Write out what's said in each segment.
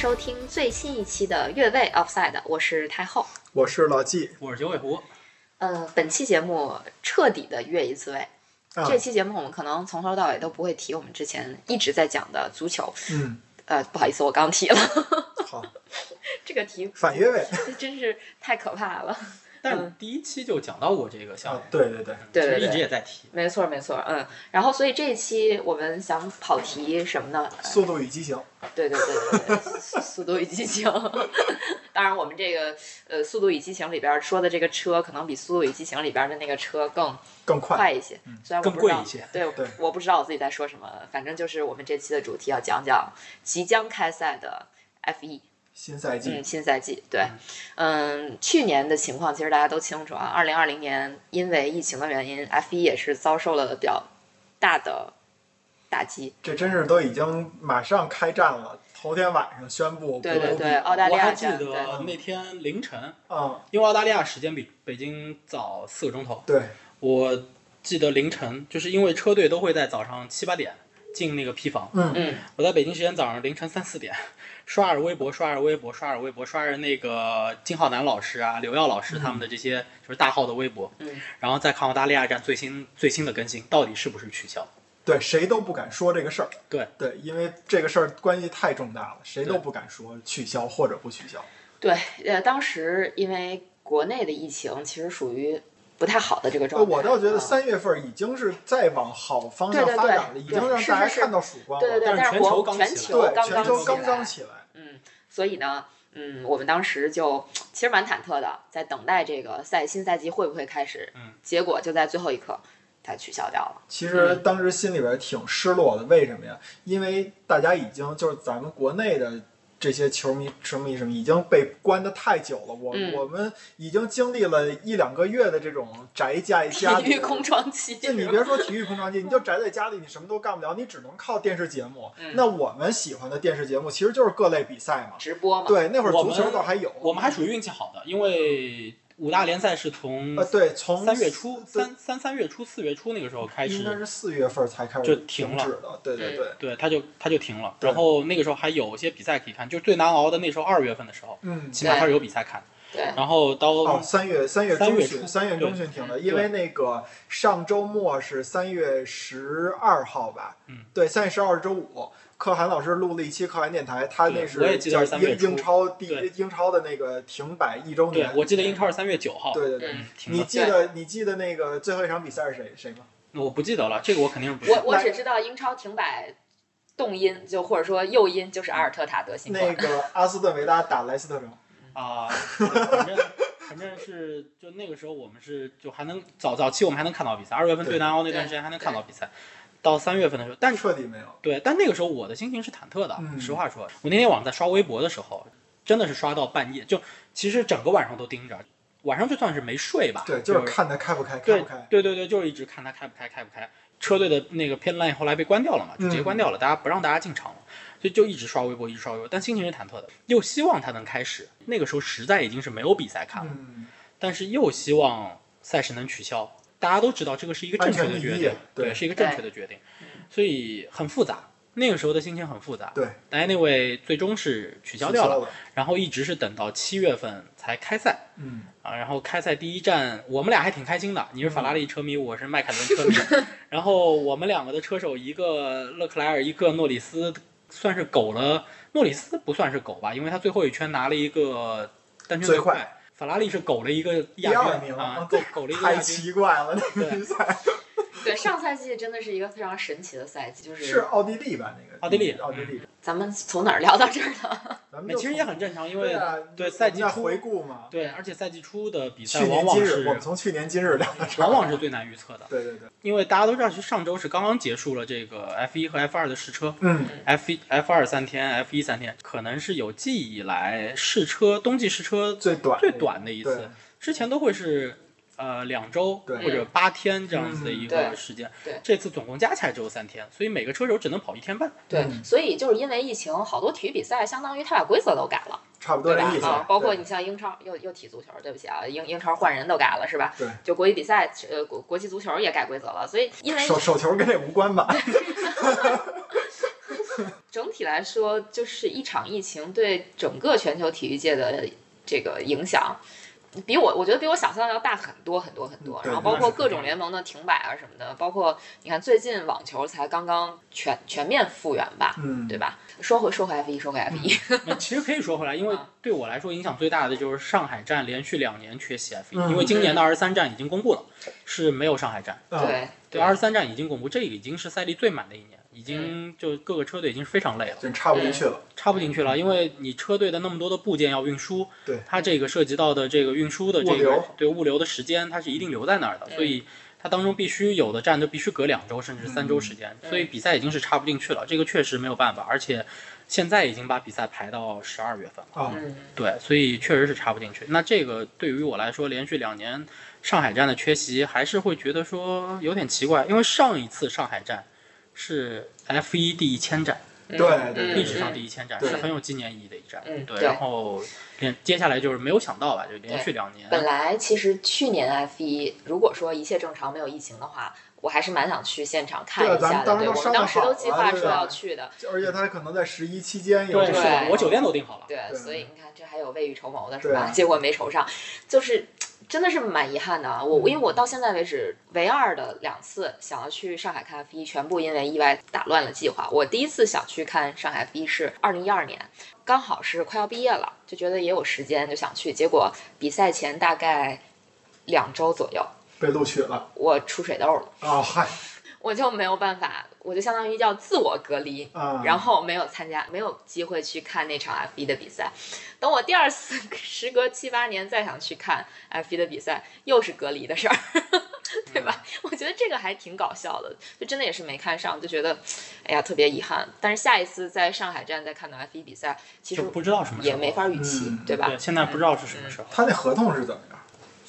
收听最新一期的越位 Offside，我是太后。我是老纪，我是九尾狐。呃，本期节目彻底的越一次位。啊这期节目我们可能从头到尾都不会提我们之前一直在讲的足球。嗯，呃，不好意思，我刚提了好，这个题，反越位 真是太可怕了。但是第一期就讲到过这个项目啊，，对对对，对对其实一直，也在提。没错没错，嗯。然后，所以这一期我们想跑题什么呢？呃速度与激情，对对对对对，速速度与激情。当然，我们这个呃，《速度与激情》里边说的这个车，可能比《速度与激情》里边的那个车更更快，一些。虽然我更不知道贵一些对对我不知道我自己在说什么。反正就是我们这期的主题要讲讲即将开赛的 F 1新赛季。嗯，新赛季对，嗯，去年的情况其实大家都清楚啊。二零二零年因为疫情的原因，F 一也是遭受了比较大的打击。这真是都已经马上开战了，头天晚上宣布对对对，不澳大利我还记亚站对。得那天凌晨，嗯，因为澳大利亚时间比北京早四个钟头，对，我记得凌晨，就是因为车队都会在早上七八点进那个批房，嗯。嗯。我在北京时间早上凌晨三四点，刷着微博，刷着微博，刷着微博，刷着那个金浩南老师啊、刘耀老师他们的这些就是大号的微博，嗯，然后再看澳大利亚站最新最新的更新，到底是不是取消？对，谁都不敢说这个事儿，对。对，因为这个事儿关系太重大了，谁都不敢说取消或者不取消，对，呃，当时因为国内的疫情其实属于不太好的这个呃，状态。我倒觉得嗯三月份已经是在往好方向对对对发展了，已经让大家看到曙光了，对对对，但是全球刚起来全球对，刚刚全球刚起来刚起来，嗯，所以呢，嗯，我们当时就其实蛮忐忑的，在等待这个赛新赛季会不会开始。嗯，结果就在最后一刻，它取消掉了。其实当时心里边挺失落的，为什么呀？因为大家已经就是咱们国内的这些球迷、球迷什么已经被关的太久了，我、嗯我们已经经历了一两个月的这种宅在家里。体育空窗期，就你别说体育空窗期，你就宅在家里，你什么都干不了，你只能靠电视节目。嗯那我们喜欢的电视节目其实就是各类比赛嘛。直播嘛。对，那会儿足球倒还有。我们还属于运气好的，因为五大联赛是从呃，对，从三月初、三三三月初、四月初那个时候开始，应该是四月份才开始就停了停止的。对对嗯对，对，他就他就停了。然后那个时候还有一些比赛可以看，就是最难熬的那时候二月份的时候，嗯，起码还是有比赛看。对然后到、哦，三月三月中旬，三月初三月中旬停的，因为那个上周末是三月十二号吧？嗯，对，三月十二是周五。可汗老师录了一期可汗电台，他那是我也记得叫英是三月英超第对英超的那个停摆一周年。，对我记得英超是三月九号，对对对。你记得你记得那个最后一场比赛是谁谁吗？我不记得了，这个我肯定是不记得。我我只知道英超停摆，动因就或者说诱因就是阿尔特塔德新冠。那个阿斯顿维拉打莱斯特城。啊、反正反正是就那个时候我们是就还能早早期我们还能看到比赛，二月份对最难熬那段时间还能看到比赛，到三月份的时候，但彻底没有。对，但那个时候我的心情是忐忑的。嗯实话说，我那天晚上在刷微博的时候，真的是刷到半夜，就其实整个晚上都盯着，晚上就算是没睡吧，对，就就是看他开不开，开不开。对对对，就是一直看他开不开，开不开。车队的那个偏 line 后来被关掉了嘛，就直接关掉了，大家不让大家进场了，所以就一直刷微博，一直刷微博，但心情是忐忑的，又希望它能开始。那个时候实在已经是没有比赛看了，嗯，但是又希望赛事能取消。大家都知道这个是一个正确的决定，对是一个正确的决定，所以很复杂。那个时候的心情很复杂。对，但 anyway 最终是取消掉了，了。然后一直是等到七月份才开赛。嗯，啊，然后开赛第一站，我们俩还挺开心的。你是法拉利车迷，我是迈凯伦车迷。然后我们两个的车手，一个勒克莱尔，一个诺里斯，算是苟了。诺里斯不算是苟吧，因为他最后一圈拿了一个单圈最快。快法拉利是苟了一个第亚二名军啊，对苟苟了一个太亚军。太奇怪了，那个对比赛对，上赛季真的是一个非常神奇的赛季，就是是奥地利吧？那个奥地利奥地利，咱们从哪儿聊到这儿的？咱们其实也很正常，因为对赛季初回顾嘛，对，而且赛季初的比赛往往是我们从去年今日聊到，往往是最难预测的，对对对，因为大家都知道，其实上周是刚刚结束了这个 F 一和 F 二的试车。嗯，F 一 F 二三天，F 一三天，可能是有记忆以来试车冬季试车最短最短的一次，之前都会是呃两周或者八天这样子的一个时间，对这次总共加起来只有三天，所以每个车手只能跑一天半。对，嗯所以就是因为疫情，好多体育比赛相当于他把规则都改了，差不多对吧这意？思啊，。包括你像英超，又又踢足球，对不起啊，英英超换人都改了是吧？对，就国际比赛，呃，国国际足球也改规则了，所以因为手手球跟这无关吧？整体来说，就是一场疫情对整个全球体育界的这个影响，比我我觉得比我想象的要大很多很多很多。然后包括各种联盟的停摆啊什么的，包括你看最近网球才刚刚全全面复原吧，嗯，对吧？说回说回 F 一，说回 F 一，那其实可以说回来，因为啊对我来说影响最大的就是上海站连续两年缺席 F 一、嗯因为今年的二十三站已经公布了，是没有上海站。啊对对，二十三站已经公布，这已经是赛季最满的一年，已嗯经就各个车队已经是非常累了，就插不进去了。插不进去了，因为你车队的那么多的部件要运输，对。它这个涉及到的这个运输的这个物流。对物流的时间，它是一定留在那儿的，嗯所以它当中必须有的站就必须隔两周甚至三周时间，嗯。所以比赛已经是插不进去了，这个确实没有办法，而且现在已经把比赛排到十二月份了。对，所以确实是插不进去。那这个对于我来说，连续两年上海站的缺席，还是会觉得说有点奇怪，因为上一次上海站是 F 一第一千站，嗯对嗯对历史上嗯第一千站，对是很有纪念意义的一站。对，嗯对然后连接下来就是没有想到吧，就连续两年。本来其实去年 F 一，如果说一切正常没有疫情的话，我还是蛮想去现场看一下的。对，咱们当时都我们当时都计划说要去的。而且他可能在十一期间有对，我酒店都订好了。对，对所以你看，这还有未雨绸缪的是吧？结果没筹上，就是真的是蛮遗憾的啊。我因为我到现在为止唯二的两次想要去上海看 F 一，全部因为意外打乱了计划。我第一次想去看上海 F 一是二零一二年，刚好是快要毕业了，就觉得也有时间就想去，结果比赛前大概两周左右，被录取了我出水痘了。啊，嗨我就没有办法，我就相当于叫自我隔离，啊，然后没有参加，没有机会去看那场 F 1的比赛。等我第二次 时隔七八年再想去看 F 1的比赛，又是隔离的事儿，对吧？我觉得这个还挺搞笑的，就真的也是没看上，就觉得，哎呀，特别遗憾。但是下一次在上海站再看到 F 1比赛，其实就不知道什么时候也没法预期，嗯对吧？对，现在不知道是什么时候，他那合同是怎么样？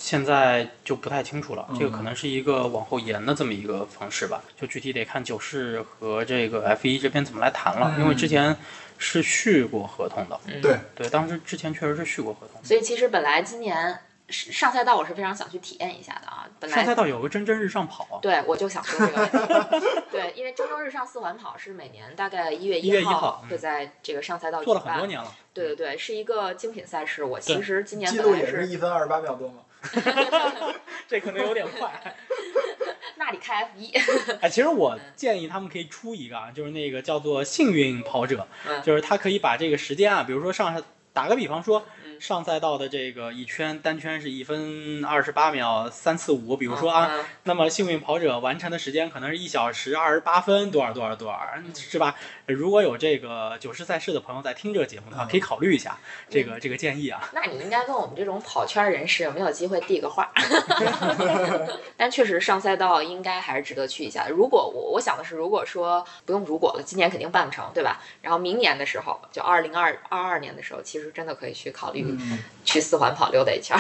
现在就不太清楚了。嗯这个可能是一个往后延的这么一个方式吧，就具体得看九世和这个 F 1这边怎么来谈了，嗯因为之前是续过合同的。嗯对，对，当时之前确实是续过合同。所以其实本来今年上赛道我是非常想去体验一下的啊，本来上赛道有个蒸蒸日上跑，对，我就想说这个问题。对，因为蒸蒸日上四环跑是每年大概一月一月1号会在这个上赛道做了举办很多年了。对对对，是一个精品赛事。我其实今年记录本来是也是一分二十八秒多吗？这可能有点快。那你开 F 一，哎，其实我建议他们可以出一个啊，就是那个叫做幸运跑者，嗯就是他可以把这个时间啊，比如说上打个比方说，嗯上赛道的这个一圈单圈是一分二十八秒三四五，比如说啊，嗯那么幸运跑者完成的时间可能是一小时二十八分多少多少多少，是吧？如果有这个九十赛事的朋友在听这个节目的话，嗯可以考虑一下这个这个建议啊。那你应该跟我们这种跑圈人士有没有机会递个话？但确实上赛道应该还是值得去一下。如果我我想的是，如果说不用如果了，今年肯定办不成，对吧？然后明年的时候，就二零二二二年的时候，其实真的可以去考虑嗯，去四环跑溜达一圈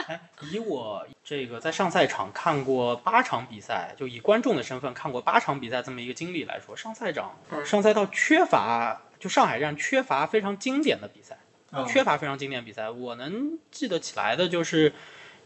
以我这个在上赛场看过八场比赛，就以观众的身份看过八场比赛这么一个经历来说，上赛场、嗯上赛道缺乏，就上海站缺乏非常经典的比赛，啊缺乏非常经典的比赛。我能记得起来的就是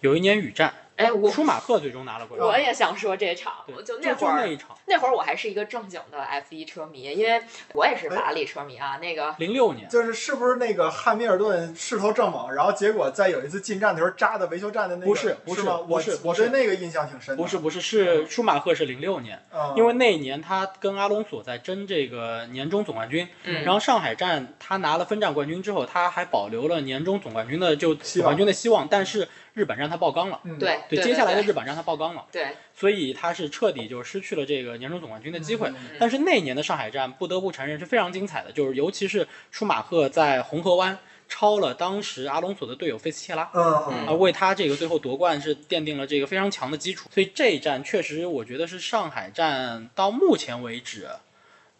有一年雨战，哎，我舒马赫最终拿了冠军。我也想说这场，就就那会儿就那一场，那会儿我还是一个正经的 F 一车迷，因为我也是法拉利车迷啊。那个零六年。就是是不是那个汉密尔顿势头正猛，然后结果在有一次进站的时候扎的维修站的那个，不是不是吗？不是我对那个印象挺深的。不是不是，是舒马赫是零六年，嗯，因为那一年他跟阿隆索在争这个年终总冠军，嗯然后上海站他拿了分站冠军之后，他还保留了年终总冠军的就希望总冠军的希望，但是日本让他爆缸了。嗯对对，对接下来的日本让他爆缸了，对，所以他是彻底就失去了这个年终总冠军的机会。嗯但是那年的上海站不得不承认是非常精彩的，就是尤其是舒马赫在红河湾超了当时阿隆索的队友费斯切拉。嗯啊，嗯为他这个最后夺冠是奠定了这个非常强的基础，所以这一站确实我觉得是上海站到目前为止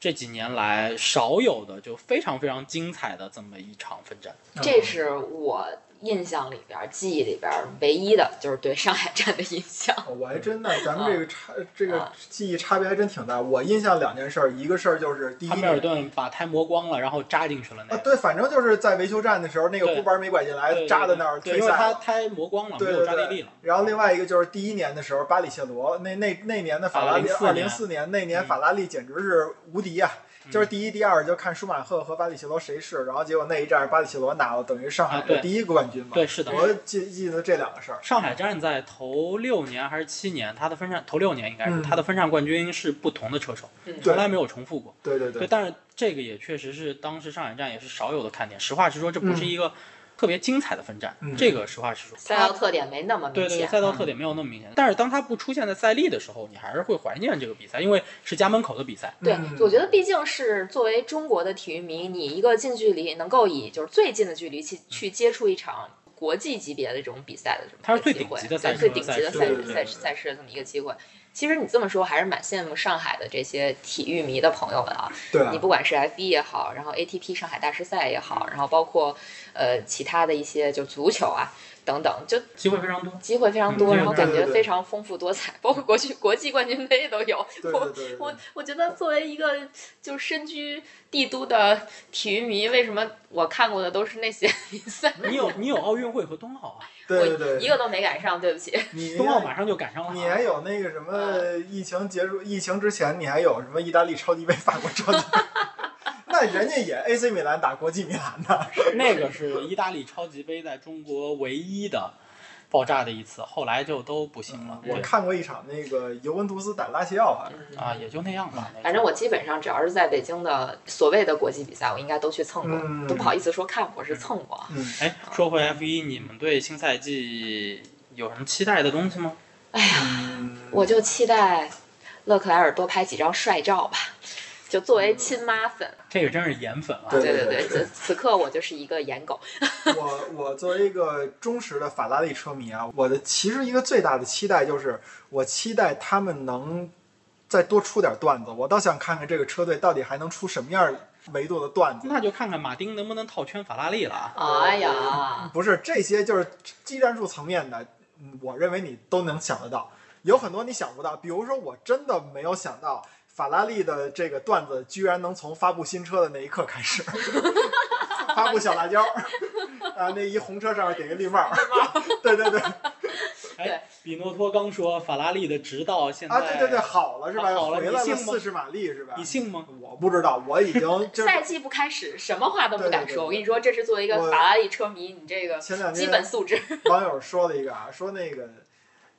这几年来少有的就非常非常精彩的这么一场分站。嗯这是我印象里边儿、记忆里边儿唯一的，就是对上海站的印象。我还真的，咱们这个差这个啊记忆差别还真挺大。我印象两件事儿，一个事儿就是第一汉密尔顿把胎磨光了，然后扎进去了那啊，个。对，反正就是在维修站的时候，那个对箍板没拐进来，扎在那儿对，因为他。胎磨光了，没有对对对抓地力了。然后另外一个就是第一年的时候，巴里切罗那那那年的法拉利，啊二04年零四年那年嗯法拉利简直是无敌啊！就是第一、第二就看舒马赫和巴里奇罗谁是，然后结果那一战巴里奇罗拿了，等于上海的第一个冠军嘛。对，是的。我记记得这两个事儿。上海站在头六年还是七年，他的分站头六年应该是嗯它的分站冠军是不同的车手，嗯从来没有重复过。对，对对对，但是这个也确实是当时上海站也是少有的看点。实话实说，这不是嗯一个特别精彩的分站，嗯这个实话实说。赛道特点没那么对对，明显。赛道特点没有那么明显，但是当它不出现在赛历的时候，你还是会怀念这个比赛，因为是家门口的比赛。对嗯，我觉得毕竟是作为中国的体育迷，你一个近距离能够以就是最近的距离去去接触一场国际级别的这种比赛的这么它是最一个机会顶级的赛事最顶级的赛赛事赛事的这么一个机会。其实你这么说，还是蛮羡慕上海的这些体育迷的朋友们啊。对啊你，不管是 F 一也好，然后 ATP 上海大师赛也好，然后包括呃其他的一些就足球啊等等，就机会非常多。机会非常多，嗯然后感觉非常丰富多彩，包括国际国际冠军杯都有。对我对对对我我觉得作为一个就身居帝都的体育迷，为什么我看过的都是那些 比赛？你有你有奥运会和冬奥啊，对对对，一个都没赶上，对不起。你冬奥马上就赶上了啊。你还有那个什么疫情结束，疫情之前你还有什么意大利超级杯、法国超级杯，那人家也 AC 米兰打国际米兰的。那个是意大利超级杯在中国唯一的爆炸的一次，后来就都不行了。我看过一场那个尤文图斯打拉齐奥，好像是。啊，也就那样吧。反正我基本上只要是在北京的所谓的国际比赛，我应该都去蹭过，嗯都不好意思说看过，是蹭过。嗯，哎，说回 F 一，你们对新赛季有什么期待的东西吗？哎呀，嗯我就期待勒克莱尔多拍几张帅照吧。就作为亲妈粉，这个真是颜粉啊！对对对对，此此刻我就是一个颜狗。我我作为一个忠实的法拉利车迷啊，我的其实一个最大的期待就是，我期待他们能再多出点段子。我倒想看看这个车队到底还能出什么样维度的段子。那就看看马丁能不能套圈法拉利了啊！哎呀，不是这些，就是技战术层面的，嗯我认为你都能想得到。有很多你想不到，比如说我真的没有想到。法拉利的这个段子居然能从发布新车的那一刻开始，发布小辣椒，啊，那一红车上面顶个绿帽，对对对，哎，比诺托刚说法拉利的直道现在啊，对对对，好了是吧？好了回来了你信四十马力是吧？你信吗？我不知道，我已经就是赛季不开始，什么话都不敢说。对对对我跟你说，这是作为一个法拉利车迷，你这个前两基本天素质。网友说了一个啊，说那个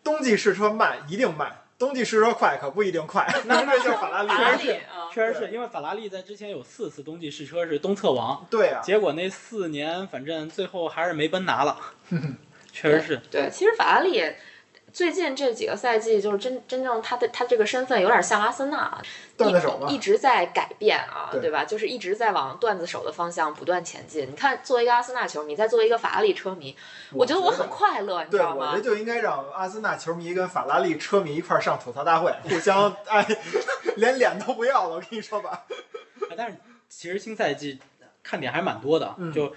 冬季试车慢一定慢，冬季试车快可不一定快，那那就是法拉利。法拉利是啊，确实是因为法拉利在之前有四次冬季试车是东侧王，对啊，结果那四年反正最后还是没奔拿了，确实是。对，其实法拉利最近这几个赛季，就是真真正他的他这个身份有点像阿森纳，段子手嘛一一直在改变啊，对对吧？就是一直在往段子手的方向不断前进。你看，作为一个阿森纳球迷，再作为一个法拉利车迷，我觉得我很快乐，你知，道吗我觉得？就应该让阿森纳球迷跟法拉利车迷一块儿上吐槽大会，互相 哎，连脸都不要了。我跟你说吧，啊 但是其实新赛季看点还蛮多的，嗯就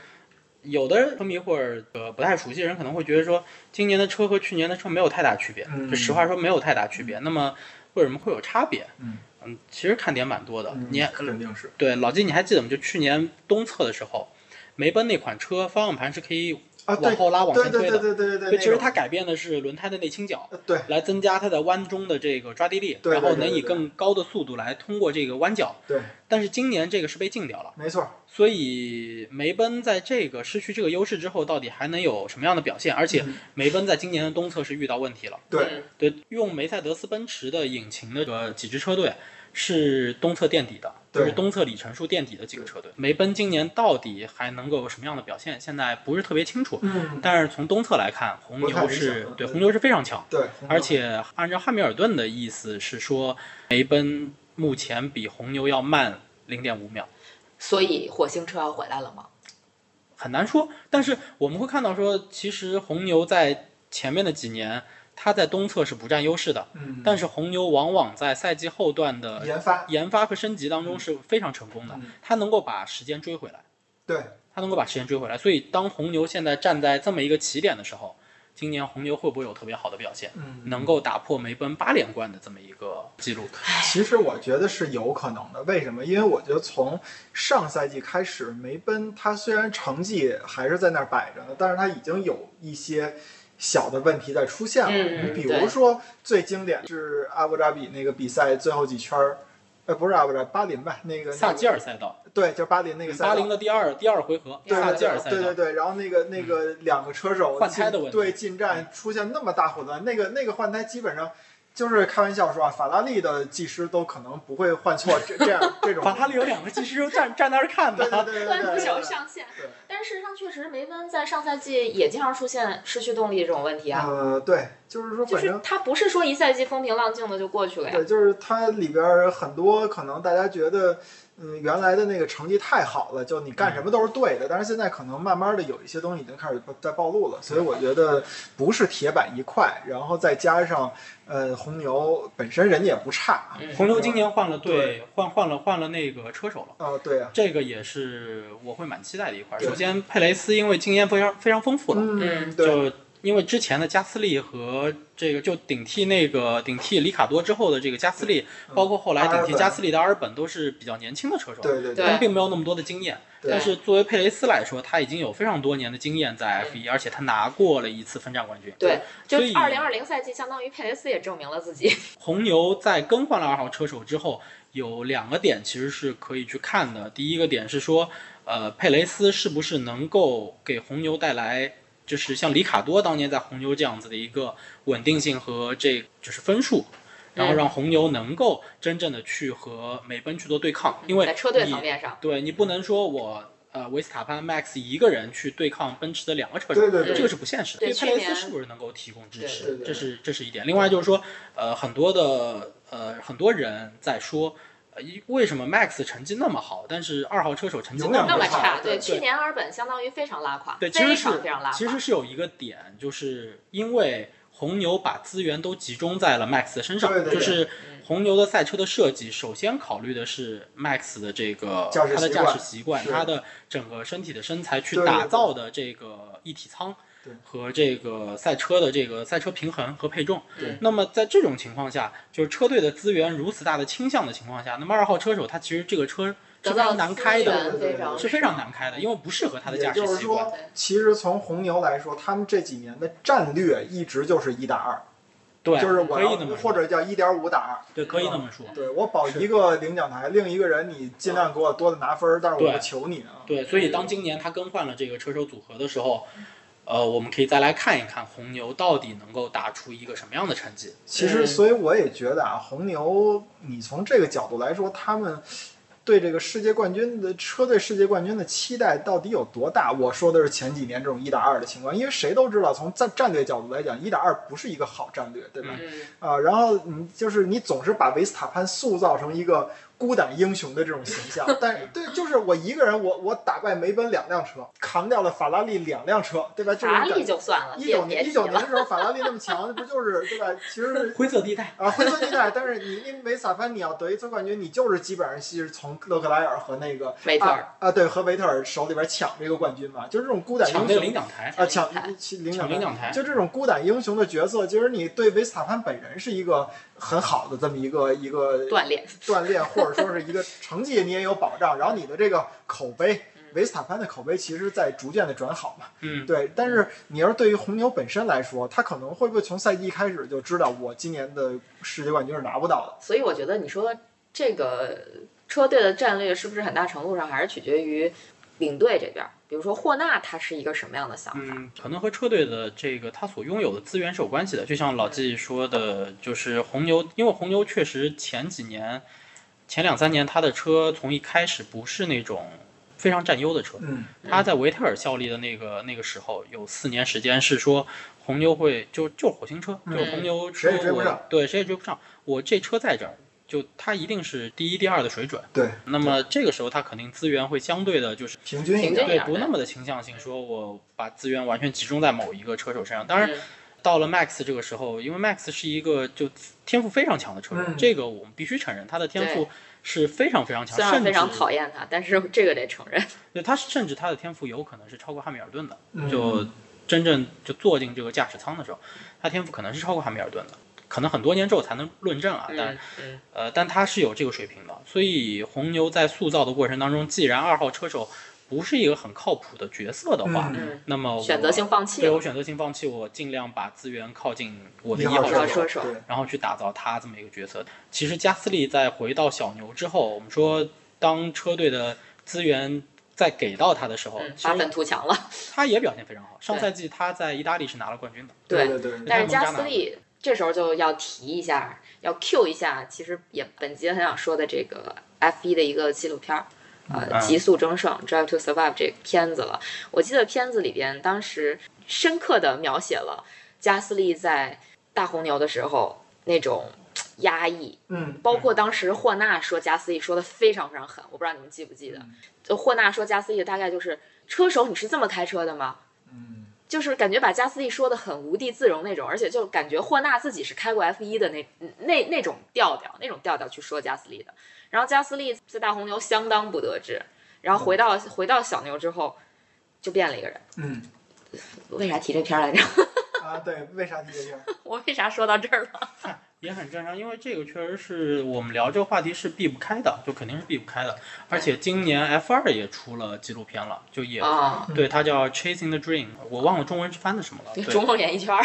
有的车迷或者呃不太熟悉的人可能会觉得说，今年的车和去年的车没有太大区别，嗯就实话说没有太大区别。那么为什么会有差别？嗯其实看点蛮多的。你肯定是对老金，你还记得吗？就去年东侧的时候，梅奔那款车方向盘是可以啊，往后拉往前推的。对对对对，对，其实它改变的是轮胎的内倾角，呃对来增加它在弯中的这个抓地力，然后能以更高的速度来通过这个弯角。对，但是今年这个是被禁掉了，没错，所以梅奔在这个失去这个优势之后，到底还能有什么样的表现？而且嗯梅奔在今年的东侧是遇到问题了。对嗯对，用梅赛德斯奔驰的引擎的这个几支车队是东侧垫底的，就是东侧里程数垫底的几个车队。梅奔今年到底还能够有什么样的表现？现在不是特别清楚。嗯，但是从东侧来看，红牛是对对红牛是非常强，对，而且按照汉密尔顿的意思是说，梅奔目前比红牛要慢零点五秒。所以火星车要回来了吗？很难说，但是我们会看到说，其实红牛在前面的几年，它在东侧是不占优势的，嗯，但是红牛往往在赛季后段的研发研发和升级当中是非常成功的嗯，它能够把时间追回来，对，它能够把时间追回来。所以当红牛现在站在这么一个起点的时候，今年红牛会不会有特别好的表现，嗯，能够打破梅奔八连冠的这么一个记录？其实我觉得是有可能的，为什么？因为我觉得从上赛季开始，梅奔他虽然成绩还是在那儿摆着呢，但是他已经有一些小的问题在出现了。嗯你比如说最经典是阿布扎比那个比赛最后几圈儿，呃，不是啊，不是巴林吧？那个萨基尔，赛道，对，就是巴林那个赛道。巴林的第二第二回合，对萨基尔赛道，对对对，然后那个那个两个车手换胎的问题。对进站出现那么大混乱，那个那个换胎基本上就是开玩笑说啊，法拉利的技师都可能不会换错这这样 这种。法拉利有两个技师都站站那儿看对对的，对对对断不朽对上线。对。但是事实上，确实梅奔在上赛季也经常出现失去动力这种问题啊。呃，对，就是说，就是反正他不是说一赛季风平浪静的就过去了呀。对，就是它里边儿很多可能大家觉得，嗯，原来的那个成绩太好了，就你干什么都是对的。但是现在可能慢慢的有一些东西已经开始在暴露了，所以我觉得不是铁板一块，然后再加上，呃，红牛本身人家也不差。嗯红牛今年换了队，换换了换了那个车手了。哦，对啊，这个也是我会蛮期待的一块首先，佩雷斯因为经验非常非常丰富了，嗯，对，就因为之前的加斯利和这个就顶替那个顶替里卡多之后的这个加斯利，嗯包括后来顶替加斯利的阿尔本都是比较年轻的车手，对对对他们并没有那么多的经验。但是作为佩雷斯来说，他已经有非常多年的经验在 F1，而且他拿过了一次分站冠军。对，就所以二零二零赛季，相当于佩雷斯也证明了自己。红牛在更换了二号车手之后，有两个点其实是可以去看的。第一个点是说，呃，佩雷斯是不是能够给红牛带来，就是像里卡多当年在红牛这样子的一个稳定性和这就是分数，然后让红牛能够真正的去和美奔去做对抗，因为在车队你层面上，对你不能说我。呃，维斯塔潘 Max 一个人去对抗奔驰的两个车手，对对对这个是不现实的。对对佩雷斯是不是能够提供支持？对对这是这是一点。另外就是说，呃，很多的呃很多人在说，为什么 Max 成绩那么好，但是二号车手成绩那么差？对对，去年阿尔本相当于非常拉垮，对，其实非是常非常拉垮。其实是有一个点，就是因为红牛把资源都集中在了 Max 的身上，对对对就是红牛的赛车的设计，首先考虑的是 Max 的这个他的驾驶习惯，他的整个身体的身材去打造的这个一体舱对。和这个赛车的这个赛车平衡和配重对，那么在这种情况下，就是车队的资源如此大的倾向的情况下，那么二号车手他其实这个车是非常难开的，是非常难开的，因为不适合他的驾驶也就是习惯。说，其实从红牛来说，他们这几年的战略一直就是一打二，对，就是我要可以那么或者叫一点五打二。对，可以那么说。对我保一个领奖台，另一个人你尽量给我多的拿分儿，但是我不求你啊。对，所以当今年他更换了这个车手组合的时候，呃，我们可以再来看一看红牛到底能够打出一个什么样的成绩。其实，嗯所以我也觉得啊，红牛，你从这个角度来说，他们对这个世界冠军的车队世界冠军的期待到底有多大？我说的是前几年这种一打二的情况，因为谁都知道，从战战略角度来讲，一打二不是一个好战略，对吧？嗯，啊，然后你就是你总是把维斯塔潘塑造成一个孤胆英雄的这种形象，但是对，就是我一个人，我我打败梅奔两辆车，扛掉了法拉利两辆车，对吧？这种法拉利感觉。就算了，一九年。一九年的时候，法拉利那么强，不就是对吧？其实灰色地带，啊，灰色地带，但是你因为维斯塔潘你要得一次冠军，你就是基本上是从勒克莱尔和那个维特尔啊啊对和维特尔手里边抢这个冠军嘛，就是这种孤胆英抢这个领雄奖台，啊抢领领奖抢领奖台。就这种孤胆英雄的角色，其实你对维斯塔潘本人是一个很好的这么一个一个锻炼，锻炼，或者说是一个 成绩，你也有保障，然后你的这个口碑。维斯塔潘的口碑其实在逐渐的转好嘛，嗯，对。但是你要是对于红牛本身来说，他可能会不会从赛季一开始就知道我今年的世界冠军是拿不到的？所以我觉得你说这个车队的战略是不是很大程度上还是取决于领队这边？比如说霍纳他是一个什么样的想法？嗯，可能和车队的这个他所拥有的资源是有关系的。就像老季说的，就是红牛，因为红牛确实前几年、前两三年，他的车从一开始不是那种非常占优的车。嗯，他在维特尔效力的那个那个时候，有四年时间是说红牛会就就是火星车，就是红牛说谁也追不我上对谁也追不上，我这车在这儿，就他一定是第一、第二的水准。对，那么这个时候他肯定资源会相对的就是平均一点。对不那么的倾向性，说我把资源完全集中在某一个车手身上。当然，嗯到了 Max 这个时候，因为 Max 是一个就天赋非常强的车手，嗯这个我们必须承认，他的天赋是非常非常强，虽然甚至非常讨厌他，但是这个得承认。对他甚至他的天赋有可能是超过汉密尔顿的，嗯就真正就坐进这个驾驶舱的时候，他天赋可能是超过汉密尔顿的，可能很多年之后才能论证啊，但嗯嗯呃，但他是有这个水平的，所以红牛在塑造的过程当中，既然二号车手不是一个很靠谱的角色的话，嗯，那么我选择性放弃了对我选择性放弃，我尽量把资源靠近我的一号车手然后去打造他这么一个角色。其实加斯利在回到小牛之后，我们说当车队的资源再给到他的时候，嗯，其实发愤图强了。他也表现非常好。上赛季他在意大利是拿了冠军的。对对对但是加斯利这时候就要提一下，要 Q 一下，其实也本集很想说的这个 F 一的一个纪录片儿，呃，嗯极速争胜 （Drive to Survive） 这个片子了。我记得片子里边当时深刻的描写了加斯利在大红牛的时候那种压抑，嗯，包括当时霍纳说加斯利说的非常非常狠，我不知道你们记不记得，就霍纳说加斯利大概就是车手你是这么开车的吗？嗯，就是感觉把加斯利说的很无地自容那种，而且就感觉霍纳自己是开过 F 1的那那那种调调，那种调调去说加斯利的。然后加斯利在大红牛相当不得志，然后回到回到小牛之后就变了一个人。嗯为啥提这片儿来着？啊，对，为啥提这片儿？我为啥说到这儿了？也很正常，因为这个确实是我们聊这个话题是避不开的，就肯定是避不开的。而且今年 F 二也出了纪录片了，就也、啊，对，它叫《Chasing the Dream》，我忘了中文是翻的什么了。对，中梦演艺圈儿。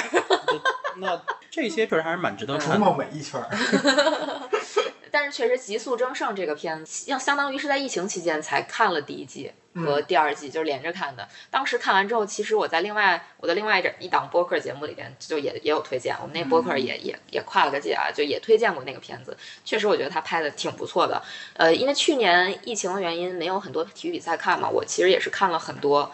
那这些确实还是蛮值得逐看的。梦每一圈儿。但是确实，《极速争胜》这个片子，要相当于是在疫情期间才看了第一季和第二季，就是连着看的。当时看完之后，其实我在另外我的另外一档播客节目里边就也也有推荐，我们那播客也、也也跨了个界啊，就也推荐过那个片子。确实，我觉得他拍的挺不错的。呃，因为去年疫情的原因，没有很多体育比赛看嘛，我其实也是看了很多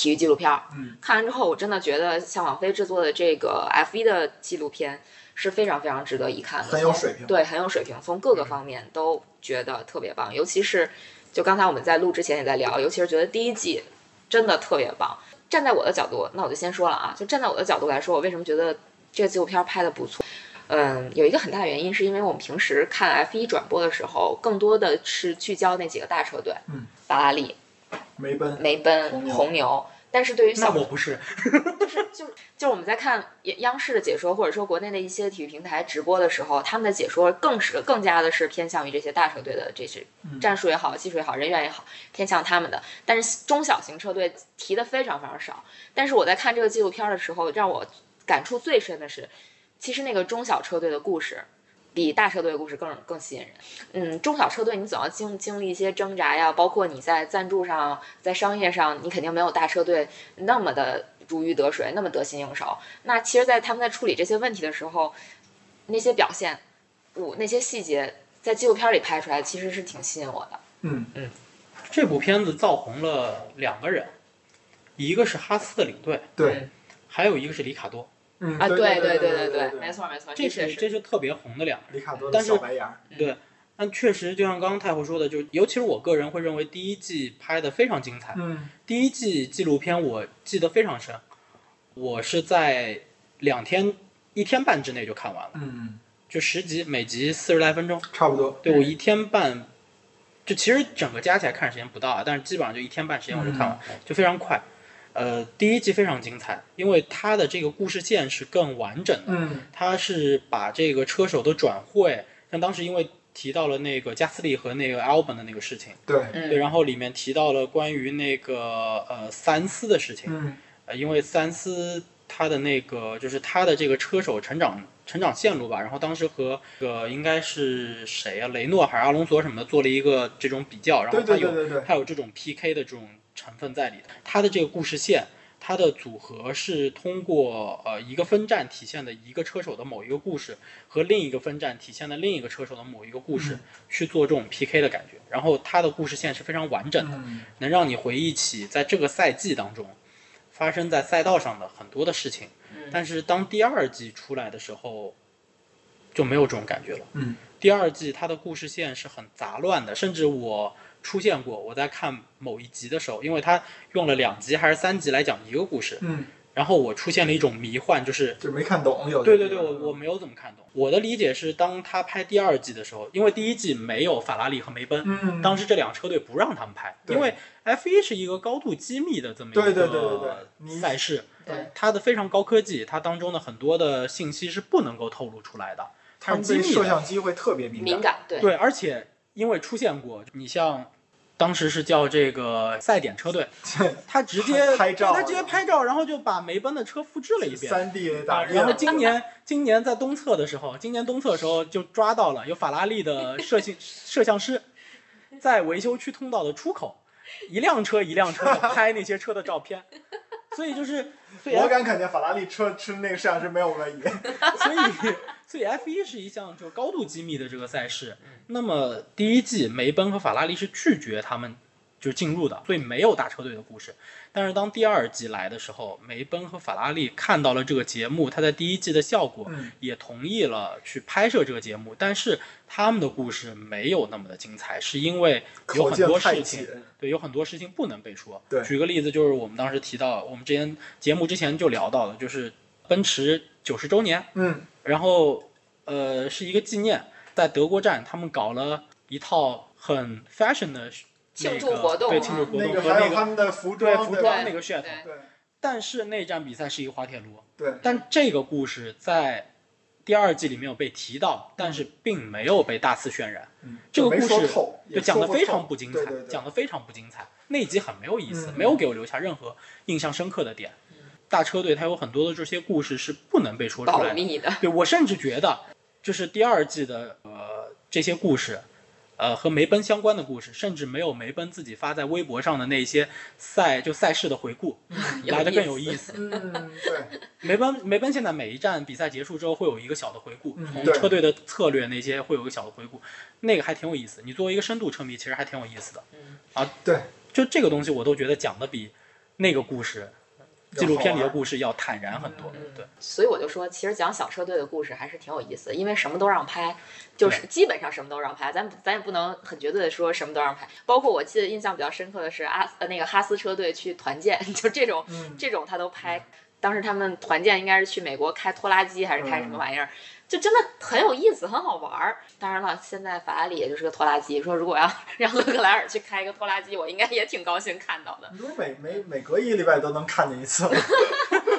体育纪录片儿。嗯，看完之后，我真的觉得像网飞制作的这个 F 一的纪录片是非常非常值得一看的，很有水平对，很有水平，从各个方面都觉得特别棒。尤其是，就刚才我们在录之前也在聊，尤其是觉得第一季真的特别棒。站在我的角度，那我就先说了啊，就站在我的角度来说，我为什么觉得这个纪录片拍的不错？嗯，有一个很大的原因是因为我们平时看 F 一转播的时候，更多的是聚焦那几个大车队，嗯，法拉利、梅奔，梅奔、红牛红牛。但是对于那小我不是，就是就是就是我们在看央央视的解说，或者说国内的一些体育平台直播的时候，他们的解说更是更加的是偏向于这些大车队的这些战术也好、技术也好、人员也好，偏向他们的。但是中小型车队提的非常非常少。但是我在看这个纪录片的时候，让我感触最深的是，其实那个中小车队的故事。比大车队的故事更更吸引人。嗯，中小车队你总要经经历一些挣扎呀，包括你在赞助上、在商业上，你肯定没有大车队那么的如鱼得水，那么得心应手。那其实，在他们在处理这些问题的时候，那些表现，我那些细节，在纪录片里拍出来，其实是挺吸引我的。嗯嗯这部片子造红了两个人，一个是哈斯的领队，对，还有一个是里卡多。嗯啊，对对对对对，没错没错，这是。这是特别红的两个人。里卡多的但是小白牙儿，对，但确实就像刚刚太后说的，就尤其是我个人会认为第一季拍的非常精彩。嗯第一季纪录片我记得非常深，我是在两天一天半之内就看完了，嗯，就十集，每集四十来分钟。差不多。对我一天半，就其实整个加起来看时间不到啊，但是基本上就一天半时间我就看完，就非常快。呃，第一季非常精彩，因为它的这个故事线是更完整的，嗯它是把这个车手的转会，像当时因为提到了那个加斯利和那个 Albon 的那个事情，对，嗯对，然后里面提到了关于那个呃三思的事情，嗯呃，因为三思他的那个就是他的这个车手成长成长线路吧，然后当时和呃应该是谁啊，雷诺还是阿隆索什么的做了一个这种比较，然后他有对对对对，它有这种 PK 的这种成分在里头。它的这个故事线，它的组合是通过呃一个分站体现的一个车手的某一个故事，和另一个分站体现的另一个车手的某一个故事、去做这种 PK 的感觉。然后它的故事线是非常完整的，嗯能让你回忆起在这个赛季当中发生在赛道上的很多的事情。但是当第二季出来的时候，就没有这种感觉了。嗯，第二季它的故事线是很杂乱的，甚至我出现过我在看某一集的时候，因为它用了两集还是三集来讲一个故事，嗯，然后我出现了一种迷幻，就是就没看懂有。对对对，我我没有怎么看懂。我的理解是，当他拍第二季的时候，因为第一季没有法拉利和梅奔，嗯，当时这两车队不让他们拍，因为 F 一是一个高度机密的这么一对对对对对。个赛事，对。它的非常高科技，它当中的很多的信息是不能够透露出来的，它机密摄。像机会特别敏敏感，对，对，而且因为出现过，你像当时是叫这个赛点车队，他直接拍照他直接拍照，然后就把梅奔的车复制了一遍。三 D 啊打然后，今年今年在东侧的时候，今年东侧的时候就抓到了有法拉利的摄像 摄像师在维修区通道的出口，一辆车一辆车的 拍那些车的照片，所以就是我敢肯定法拉利车吃那个摄像师没有恶意。所以，所以 F 一是一项就高度机密的这个赛事。那么第一季梅奔和法拉利是拒绝他们就进入的，所以没有大车队的故事。但是当第二季来的时候，梅奔和法拉利看到了这个节目，他在第一季的效果，嗯也同意了去拍摄这个节目。但是他们的故事没有那么的精彩，是因为有很多事情，对，有很多事情不能被说。对举个例子，就是我们当时提到，我们之前节目之前就聊到了，就是奔驰九十周年，嗯，然后呃是一个纪念，在德国站他们搞了一套很 fashion 的庆那个祝活动对庆祝活那动和那个个还有他们的服对装，对服装那个噱头。但是那站比赛是一个滑铁卢，对，但这个故事在第二季里面有被提到，但是并没有被大肆渲染。嗯这个故事就讲的非常不精彩，对对对讲的非常不精彩。那一集很没有意思，嗯没有给我留下任何印象深刻的点。大车队它有很多的这些故事是不能被说出来的。保密的，对我甚至觉得，就是第二季的呃这些故事，呃和梅奔相关的故事，甚至没有梅奔自己发在微博上的那些赛就赛事的回顾来的更有意思。嗯，对，梅奔梅奔现在每一站比赛结束之后会有一个小的回顾，从车队的策略那些会有一个小的回顾，那个还挺有意思。你作为一个深度车迷，其实还挺有意思的。嗯啊，对，就这个东西我都觉得讲的比那个故事纪录片里的，故事要坦然很多。嗯对，所以我就说，其实讲小车队的故事还是挺有意思的，因为什么都让拍，就是基本上什么都让拍，咱咱也不能很绝对的说什么都让拍。包括我记得印象比较深刻的是阿呃那个哈斯车队去团建，就这种嗯，这种他都拍。当时他们团建应该是去美国开拖拉机还是开什嗯么玩意儿，就真的很有意思，很好玩儿。当然了，现在法拉利也就是个拖拉机，说如果要 让勒克莱尔去开一个拖拉机，我应该也挺高兴看到的。你说每每每隔一个礼拜都能看见一次，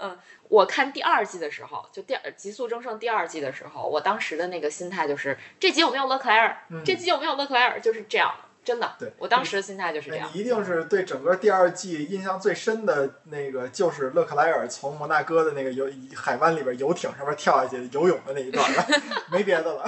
嗯我看第二季的时候，就第二《极速争胜》第二季的时候，我当时的那个心态就是这集有没有勒克莱尔？嗯这集有没有勒克莱尔？就是这样，真的。对我当时的心态就是这哎样。你一定是对整个第二季印象最深的那个，就是勒克莱尔从摩纳哥的那个游海湾里边游艇上面跳下去游泳的那一段了，没别的了。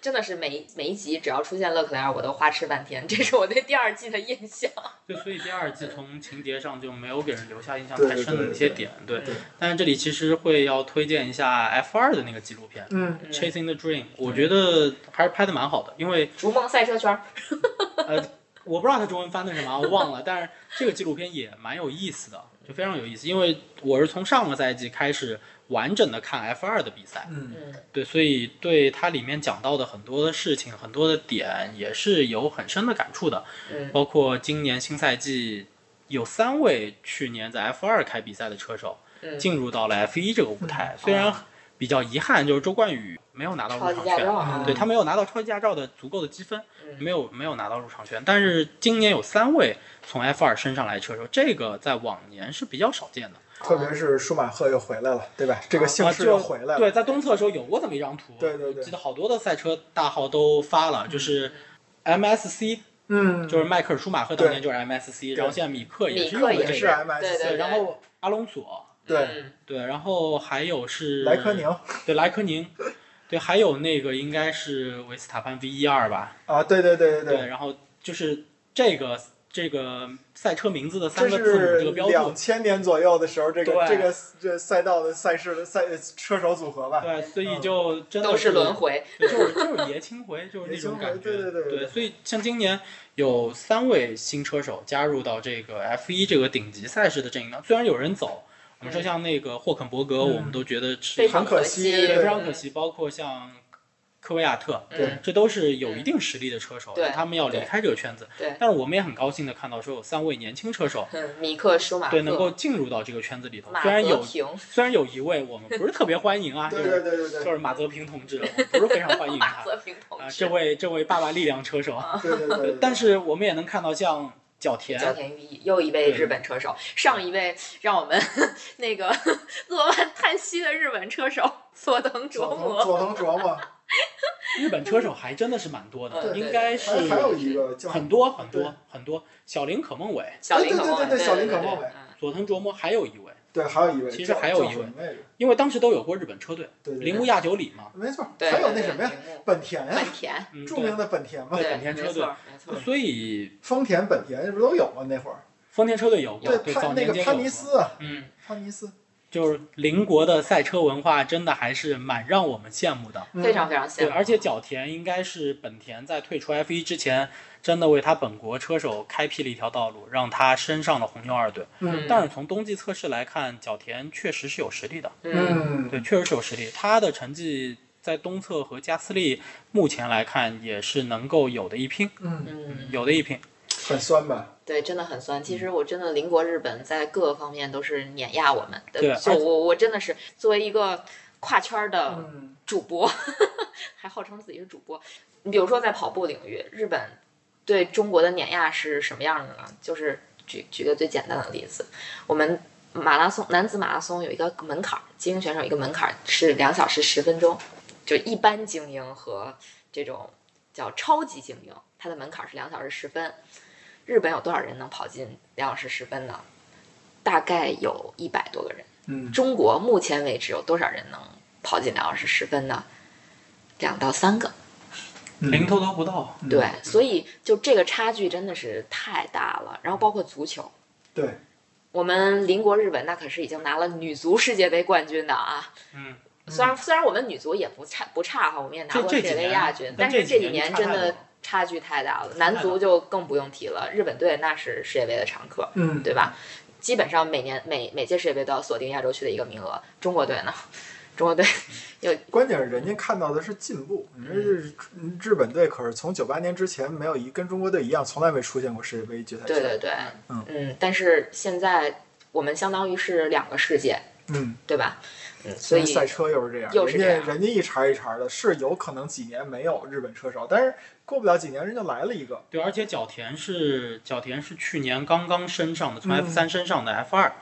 真的是每一每一集只要出现勒克莱尔，我都花痴半天。这是我对第二季的印象。对，所以第二季从情节上就没有给人留下印象太深的那些点。对对，但是这里其实会要推荐一下 F 二的那个纪录片。嗯，Chasing the Dream，我觉得还是拍的蛮好的，因为逐梦赛车圈儿，呃，我不知道它中文翻的是什么，我忘了，但是这个纪录片也蛮有意思的，就非常有意思，因为我是从上个赛季开始完整的看 F 二的比赛，对，所以对它里面讲到的很多的事情、很多的点也是有很深的感触的，嗯包括今年新赛季有三位去年在 F 二开比赛的车手嗯进入到了 F 一这个舞台，虽然比较遗憾，就是周冠宇没有拿到超入场券。级驾照啊，对他没有拿到超级驾照的足够的积分，嗯。没有没有拿到入场券。但是今年有三位从 F 二升上来车手，这个在往年是比较少见的。特别是舒马赫又回来了，对吧？这个姓氏又回来了。对，在东侧的时候有过这么一张图，对对对记得好多的赛车大号都发了，就是 MSC，嗯，就是迈克尔舒马赫当年就是 MSC，然后现在米克也是用的这个，MSC，对对然后阿隆索，对嗯。对，然后还有是莱科宁对莱科宁，对，还有那个应该是维斯塔潘 V 一二吧，啊，对对对对。对，然后就是这个这个赛车名字的三个字母这个标两，千年左右的时候，这个这个这赛道的赛事的赛车手组合吧。对，所以就真的都是轮回。就是就是爷青回，就是那种感觉。对对对对所以像今年有三位新车手加入到这个 F 一这个顶级赛事的阵营当中，虽然有人走，我们说像那个霍肯伯格，嗯我们都觉得是非常很可惜，非常可惜，包括像科维亚特，对这都是有一定实力的车手，对他们要离开这个圈子。对但是我们也很高兴的看到说有三位年轻车手。嗯，米克舒马赫，对，能够进入到这个圈子里头。虽然有，虽然有一位我们不是特别欢迎啊，对就是对对对对就是马泽平同志，我们不是非常欢迎 他。马泽平同啊，志，这位这位爸爸力量车手，对对对对。但是我们也能看到像角田，角田裕一又一位日本车手，上一位让我们 那个扼腕叹息的日本车手佐藤琢磨，佐藤琢磨，日本车手还真的是蛮多的，应该是还还有一个叫很多很多很多。小林可梦伟、小林可梦伟，对对对对小林可对梦伟。嗯。佐藤琢磨，还有一位，对，还有一位，其实还有一位。因为当时都有过日本车队，对对对。铃木亚久里嘛，没错，还有那什么呀，？本田呀本，田，嗯，著名的本田嘛，本田车队。所以丰田、本田这不都有吗？那会儿，丰田车队有过，对，那个年间有。潘尼斯啊，嗯，潘尼斯，就是邻国的赛车文化真的还是蛮让我们羡慕的。嗯非常非常羡对，慕。而且角田应该是本田在退出 F1 之前，真的为他本国车手开辟了一条道路，让他升上了红牛二队。嗯但是从冬季测试来看，角田确实是有实力的，嗯，嗯，对，确实是有实力。他的成绩在东侧和加斯利目前来看也是能够有的一拼，嗯，嗯，有的一拼。很酸吧？对，真的很酸。其实我真的邻国日本在各个方面都是碾压我们的。对我我真的是作为一个跨圈儿的嗯主播，还号称自己是主播。你比如说在跑步领域，日本对中国的碾压是什么样的呢？就是举举个最简单的例子，我们马拉松男子马拉松有一个门槛儿，精英选手一个门槛儿是两小时十分钟，就一般精英和这种叫超级精英，它的门槛儿是两小时十分。日本有多少人能跑进两小时十分呢？大概有一百多个人。嗯，中国目前为止有多少人能跑进两小时十分呢？两到三个。嗯零头都不到，对，所以就这个差距真的是太大了。然后包括足球，对，我们邻国日本那可是已经拿了女足世界杯冠军的啊。嗯，虽然虽然我们女足也不差不差哈，我们也拿过世界杯这几年亚军，但但这几是这几年年真的差距太大了。男足就更不用提了，日本队那是世界杯的常客，嗯，对吧？基本上每年每每届世界杯都要锁定亚洲区的一个名额。中国队呢？中国队关键是人家看到的是进步，你说日日本队可是从九八年之前没有一跟中国队一样，从来没出现过世界杯决赛。对对对，嗯嗯，但是现在我们相当于是两个世界，嗯，对吧？嗯，所以赛车又是这样，又是这样人家人家一茬一茬的，是有可能几年没有日本车手，但是过不了几年人就来了一个。对，而且角田是角田是去年刚刚升上的，从嗯 F 三升上的 F 二、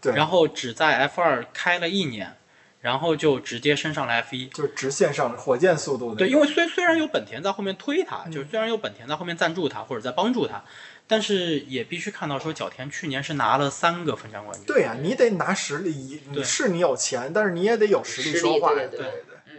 对然后只在 F 二开了一年，然后就直接升上了 F 一。就是直线上火箭速度的。对，因为虽虽然有本田在后面推他，嗯就是虽然有本田在后面赞助他或者在帮助他，但是也必须看到说角田去年是拿了三个分站冠军。对呀、你得拿实力，是你有钱，但是你也得有实力说话呀。对对对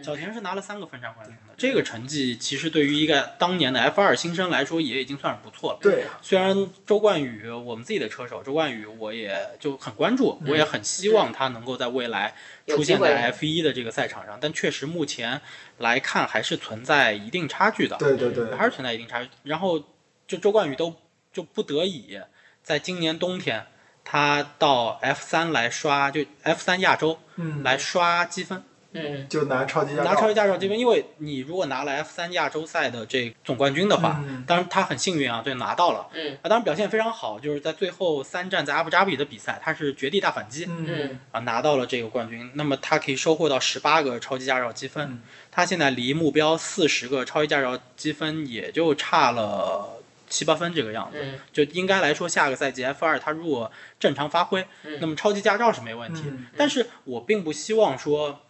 角田是拿了三个分站冠军的，这个成绩其实对于一个当年的 F 二新生来说也已经算是不错了。对呀、虽然周冠宇，我们自己的车手周冠宇，我也就很关注，嗯我也很希望他能够在未来出现在 F 一的这个赛场上，但确实目前来看还是存在一定差距的，对对对，还是存在一定差距。然后就周冠宇都就不得已在今年冬天，他到 F 三来刷，就 F 三亚洲嗯，来刷积分，嗯。就拿超级驾照，拿超级驾照积分，因为你如果拿了 F 三亚洲赛的这总冠军的话，嗯。当然他很幸运啊，对拿到了。嗯。啊，当然表现非常好，就是在最后三站在阿布扎比的比赛，他是绝地大反击嗯嗯。啊，拿到了这个冠军。那么他可以收获到十八个超级驾照积分嗯，他现在离目标四十个超级驾照积分也就差了七八分这个样子。嗯就应该来说，下个赛季 F 二他如果正常发挥，嗯那么超级驾照是没问题。嗯但是我并不希望说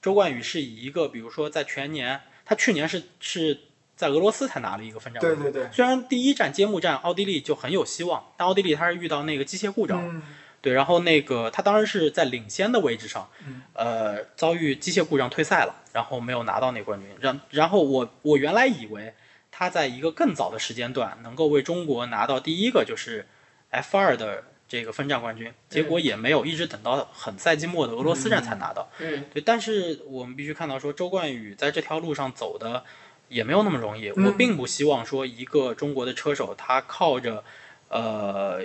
周冠宇是以一个，比如说在全年，他去年是是在俄罗斯才拿了一个分站冠军。对对对，虽然第一站揭幕战奥地利就很有希望，但奥地利他是遇到那个机械故障，嗯对，然后那个他当然是在领先的位置上，嗯呃，遭遇机械故障退赛了，然后没有拿到那冠军。然然后我我原来以为他在一个更早的时间段能够为中国拿到第一个就是 F 二的这个分站冠军，结果也没有，一直等到很赛季末的俄罗斯站才拿到。嗯对，但是我们必须看到说，周冠宇在这条路上走的也没有那么容易。嗯我并不希望说一个中国的车手他靠着呃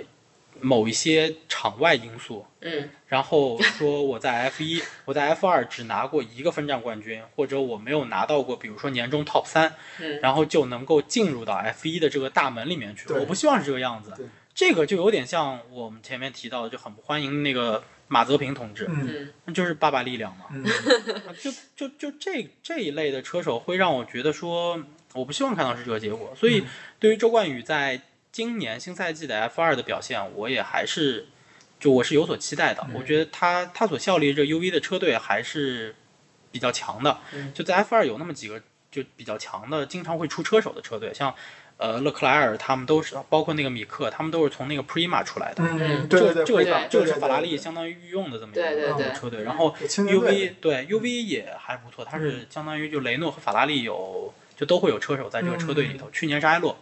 某一些场外因素，嗯。然后说我在 F 一，我在 F 二只拿过一个分站冠军，或者我没有拿到过，比如说年终 Top 三，嗯。然后就能够进入到 F 一的这个大门里面去。我不希望是这个样子。这个就有点像我们前面提到的，就很不欢迎那个马泽平同志，那就是爸爸力量嘛。就就就这这一类的车手会让我觉得说，我不希望看到是这个结果。所以嗯。对于周冠宇在今年新赛季的 F 二的表现，我也还是就我是有所期待的。嗯。我觉得他他所效力这 UV 的车队还是比较强的，嗯。就在 F 二有那么几个就比较强的，经常会出车手的车队，像呃勒克莱尔他们都是，包括那个米克，他们都是从那个 Prima 出来的。嗯，对对对，这个这个是对对法拉利相当于御用的这么一对对个车队，然后对青年队。UV 对 UV 也还不错，它是相当于就雷诺和法拉利有就都会有车手在这个车队里头。去年是埃洛，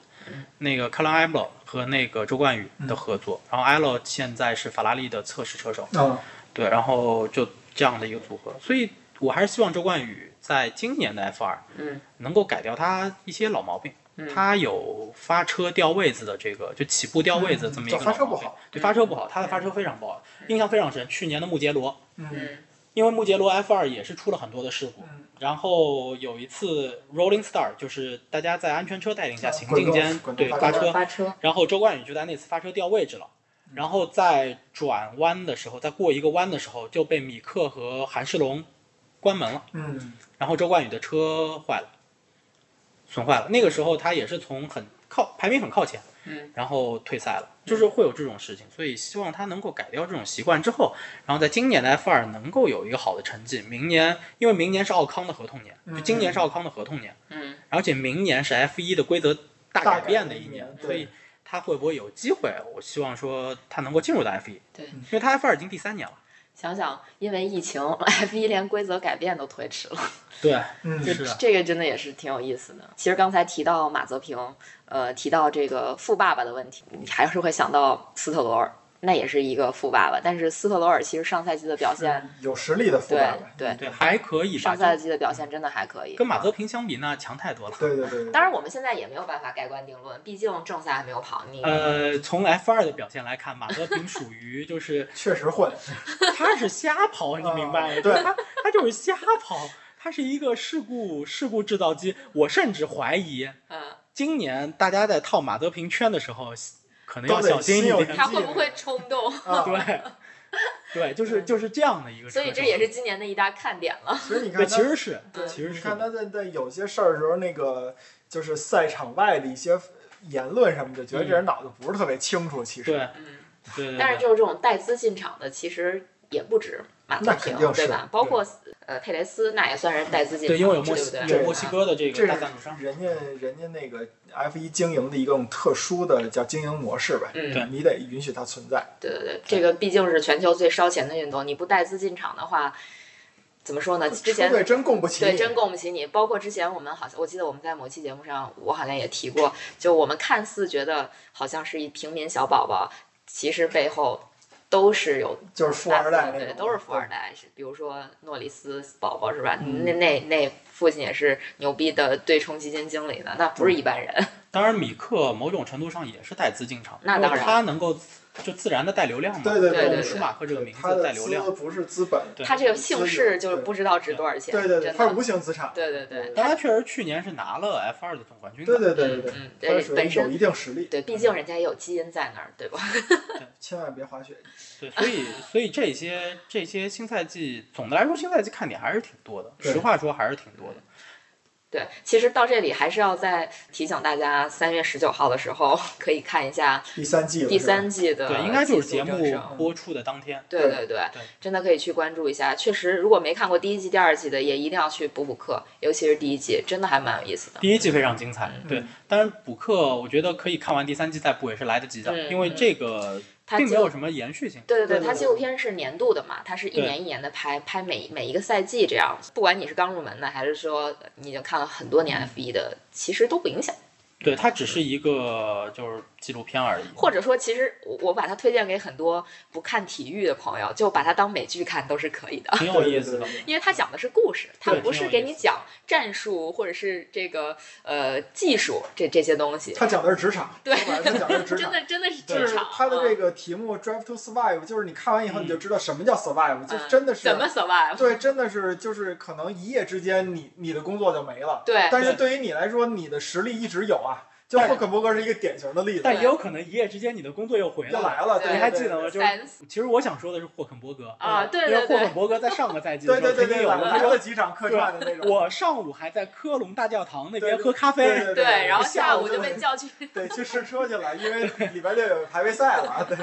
那个克朗埃洛和那个周冠宇的合作，然后埃洛现在是法拉利的测试车手，哦，对，然后就这样的一个组合，所以我还是希望周冠宇在今年的 F 二，嗯，能够改掉他一些老毛病。嗯。他有发车掉位子的这个，就起步掉位子这么一个发车不好。对发车不好，他的发车非常不好，印象非常深。去年的穆杰罗，嗯。嗯。因为穆杰罗 F 二也是出了很多的事故，嗯，然后有一次 Rolling Star，就是大家在安全车带领下啊行进间对发车，发车，然后周冠宇就在那次发车掉位置了，然后在转弯的时候，在过一个弯的时候就被米克和韩世龙关门了，嗯。然后周冠宇的车坏了，损坏了。那个时候他也是从很靠排名很靠前，嗯，然后退赛了，就是会有这种事情，所以希望他能够改掉这种习惯之后，然后在今年的 F 二能够有一个好的成绩。明年因为明年是奥康的合同年，就今年是奥康的合同年，嗯，而且明年是 F 一的规则大大改变的一年年，所以他会不会有机会？我希望说他能够进入到 F 一，对因为他 F 二已经第三年了。想想因为疫情，F 一连规则改变都推迟了。对，嗯是，这个真的也是挺有意思的。其实刚才提到马泽平，呃，提到这个富爸爸的问题，你还是会想到斯特罗尔，那也是一个富爸爸。但是斯特罗尔其实上赛季的表现，有实力的富爸爸，对，对，还可以吧上。赛季的表现真的还可以。跟马泽平相比，那强太多了。对对对，对当然，我们现在也没有办法盖棺定论，毕竟正赛还没有跑。你呃，从 F 二的表现来看，马泽平属于就是 确实混，他是瞎跑，你明白吗？啊对他他就是瞎跑，他是一个事故事故制造机。我甚至怀疑，嗯，今年大家在套马泽平圈的时候，可能要小心一点。他会不会冲动？啊，对，对，就是就是这样的一个。所以这也是今年的一大看点了。对，其实你看，其实是，对，其实是你看他在在有些事儿的时候，那个就是赛场外的一些言论什么的，觉得这人脑子不是特别清楚，其实对嗯，对对。但是就是这种带资进场的，其实也不止那肯定，是对吧？包括呃佩雷斯，那也算是带资进场，对，因为有墨西对对？有墨西哥的这这个大赞助商。人家人家那个 F 一经营的一种特殊的叫经营模式呗，嗯，对你得允许它存在。对对对，这个毕竟是全球最烧钱的运动，你不带资进场的话，怎么说呢？之前对真供不起对，真供不起你。包括之前我们好像，我记得我们在某期节目上，我好像也提过，就我们看似觉得好像是一平民小宝宝，其实背后都是有就是富二代那种，都是富二代。是比如说诺里斯宝宝是吧？嗯那那那父亲也是牛逼的对冲基金经理呢，那不是一般人。当然，米克某种程度上也是带资进场，那当然他能够就自然的带流量嘛。对对对舒马赫这个名字带流量资。不是资本，他这个姓氏就是不知道值多少钱，对对对，他是。无形资产。对对对，但他确实去年是拿了 F 二的总冠军的。对对对对对，嗯，它对，属于有一定实力。对，毕竟人家也有基因在那儿，对吧？千万别滑雪。对，所以所以这些这些新赛季总的来说，新赛季看点还是挺多的。实话说，还是挺多的。对，其实到这里还是要再提醒大家，三月十九号的时候可以看一下第三季了，第三季的对，应该就是节目播出的当天。对对对对真的可以去关注一下。确实，如果没看过第一季、第二季的，也一定要去补补课，尤其是第一季，真的还蛮有意思的。第一季非常精彩，嗯对。当然补课，我觉得可以看完第三季再补也是来得及的，嗯因为这个它并没有什么延续性。对对对，对对它纪录片是年度的嘛，它是一年一年的拍，拍每每一个赛季这样。不管你是刚入门的，还是说你已经看了很多年 F 一的，其实都不影响。对，它只是一个就是纪录片而已。或者说，其实我我把它推荐给很多不看体育的朋友，就把它当美剧看都是可以的。挺有意思的 因为它讲的是故事，它不是给你讲战术或者是这个呃技术这这些东西。它讲的是职场，对说白了他讲的是职 场真。的真的是职场。它的这嗯个题目 “Drive to Survive”，就是你看完以后你就知道什么叫 survive，就嗯真的是怎么 survive？对，真的是就是可能一夜之间你你的工作就没了。对但是对于你来说，你的实力一直有啊。就霍肯伯格是一个典型的例子，但也有可能一夜之间你的工作又回来了。又来了，对你还记得吗？就是其实我想说的是霍肯伯格啊，对因为霍对对肯伯格在上个赛季的 时候对对对对，来肯定有过。了几场客串的那种。我上午还在科隆大教堂那边喝咖啡，对对对，然后下下午就就被叫去。对去试车去了，因为礼拜六有排位赛了。对，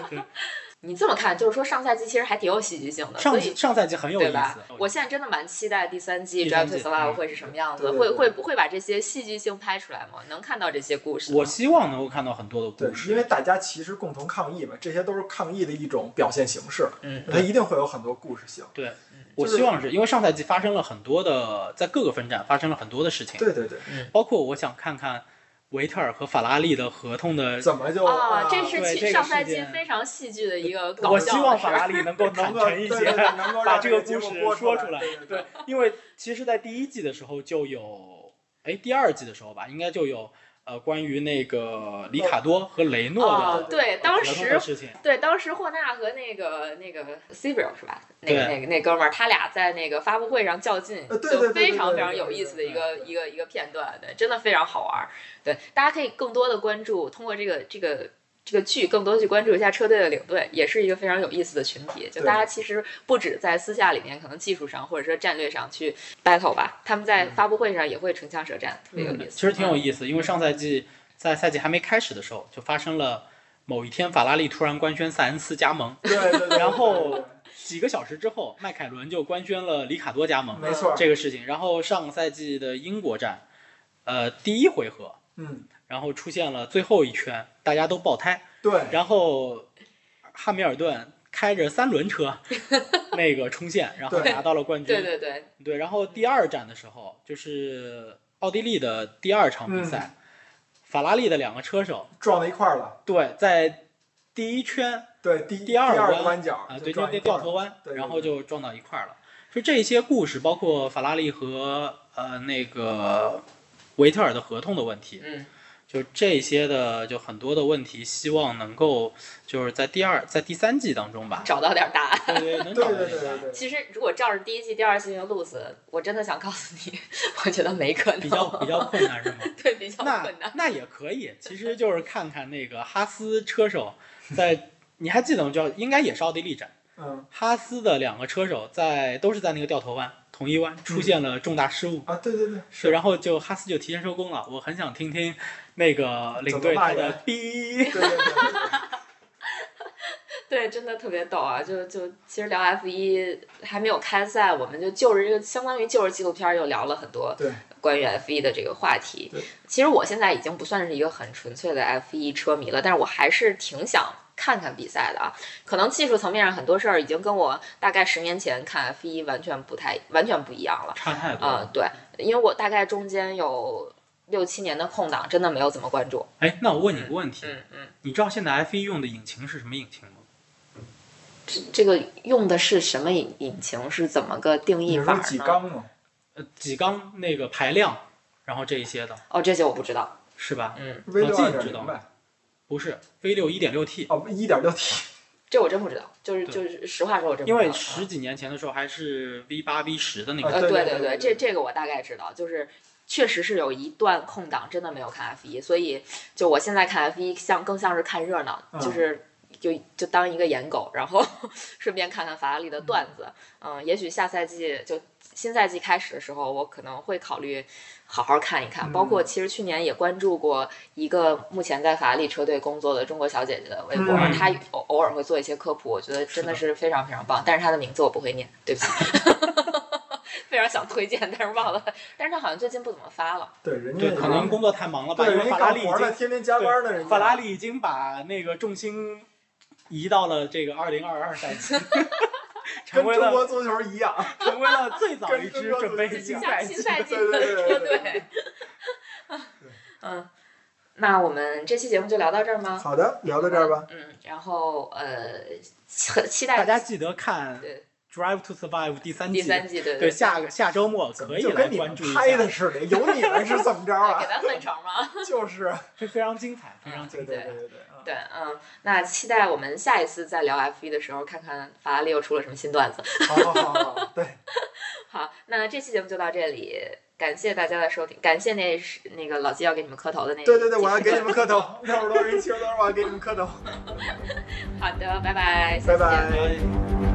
你这么看，就是说上赛季其实还挺有戏剧性的，上以上赛季很有意对吧思。？我现在真的蛮期待第三季《第 Drive 三 to 季 Survive》嗯会是什么样子，会会不会把这些戏剧性拍出来吗？能看到这些故事？我希望能够看到很多的故，事，因为大家其实共同抗议嘛，这些都是抗议的一种表现形式，嗯它一定会有很多故事性。对，我希望是因为上赛季发生了很多的，在各个分站发生了很多的事情，对对对，包括我想看看维特尔和法拉利的合同的。怎么就啊，这是其对这个上赛季非常戏剧的一个搞我希望法拉利能够坦诚一些能够 把这个故事说出来对，因为其实，在第一季的时候就有，哎，第二季的时候吧，应该就有呃关于那个里卡多和雷诺的，哦对，当时的事情。对，当时霍纳和那个那个 c i b r 是吧？那个对那个那哥们儿，他俩在那个发布会上较劲，就非常非常有意思的一个一个一个片段，对，真的非常好玩儿。对，大家可以更多的关注，通过这个这个。这个剧更多去关注一下车队的领队，也是一个非常有意思的群体。就大家其实不止在私下里面，可能技术上或者说战略上去 battle 吧，他们在发布会上也会唇枪舌战，特别有意思。嗯其实挺有意思，因为上赛季在赛季还没开始的时候，就发生了某一天法拉利突然官宣塞恩斯加盟，对对对，然后几个小时之后，迈凯伦就官宣了里卡多加盟没错，这个事情。然后上个赛季的英国站，呃，第一回合，嗯，然后出现了最后一圈大家都爆胎，对，然后汉密尔顿开着三轮车 那个冲线，然后拿到了冠军。对对对，对然后第二站的时候，就是奥地利的第二场比赛，法拉利的两个车手，撞到一块儿了。对，在第一圈对，第第二第二弯个弯角啊，对，就那掉头弯，然后就撞到一块儿了。就这些故事，包括法拉利和呃那个维特尔的合同的问题，嗯，就这些的就很多的问题，希望能够就是在第二在第三季当中吧，找到点答案。对对，能对 找到对对这个答案对对，其实如果照着第一季、第二季的路子，我真的想告诉你，我觉得没可能，比较比较困难是吗？对比较困难。那也可以，其实就是看看那个哈斯车手在，你还记得吗？叫应该也是奥地利站，嗯哈斯的两个车手在都是在那个掉头弯同一弯出现了重大失误，啊，对对对，是，然后就哈斯就提前收工了。我很想听听那个领队他的逼，对对对对对，对，真的特别逗啊！就就其实聊 F 一还没有开赛，我们就就着这个相当于就着纪录片儿又聊了很多对关于 F 一的这个话题对。其实我现在已经不算是一个很纯粹的 F 一车迷了，但是我还是挺想看看比赛的啊。可能技术层面上很多事儿已经跟我大概十年前看 F 一完全不太完全不一样了。差太多啊、了。对，因为我大概中间有六七年的空档，真的没有怎么关注。哎，那我问你个问题，嗯嗯，你知道现在 F 一用的引擎是什么引擎吗？这这个用的是什么引引擎？是怎么个定义法呢？几缸吗？呃，几缸那个排量，然后这一些的，哦，这些我不知道。是吧？嗯，V 六我自己知道二点零呗，不是 V 六一点六 T，哦，一点六 T，这我真不知道。就是就是实话说，我真不因知道。为十几年前的时候还是 V 八 V 十的那啊个，呃，对对对，对对这这个我大概知道，就是确实是有一段空档真的没有看 F 一，所以就我现在看 F 一像更像是看热闹，嗯就是。就就当一个颜狗，然后 顺便看看法拉利的段子。嗯，也许下赛季就新赛季开始的时候，我可能会考虑好好看一看。包括其实去年也关注过一个目前在法拉利车队工作的中国小姐姐的微博，嗯她偶偶尔会做一些科普，我觉得真的是非常非常棒。但是她的名字我不会念，对不起。非常想推荐，但是忘了。但是她好像最近不怎么发了。对，人家对，可能工作太忙了吧，对因为法拉利已经天天加班呢，人家法拉利已经把那个重心移到了这个二零二二赛季，成跟中为了国足球一样，成为了最早一支准备新赛季。新赛季对的对对车对队。嗯，那我们这期节目就聊到这儿吗？好的，聊到这儿吧。嗯，然后呃，很期待大家记得看对《Drive to Survive》第三季，第三季，对对，下个下周末可以来就跟你关注一拍的下，似的，有你们是怎么着啊？给咱分成吗？就是，这非常精彩，非常精彩。对对对对，嗯，那期待我们下一次再聊 F 一的时候，看看法拉利又出了什么新段子。好好好好，对，好，那这期节目就到这里，感谢大家的收听，感谢那是那个老季要给你们磕头的那对对对，我要给你们磕头，六十多人七十多人，我要给你们磕头，好的，拜拜，下拜拜。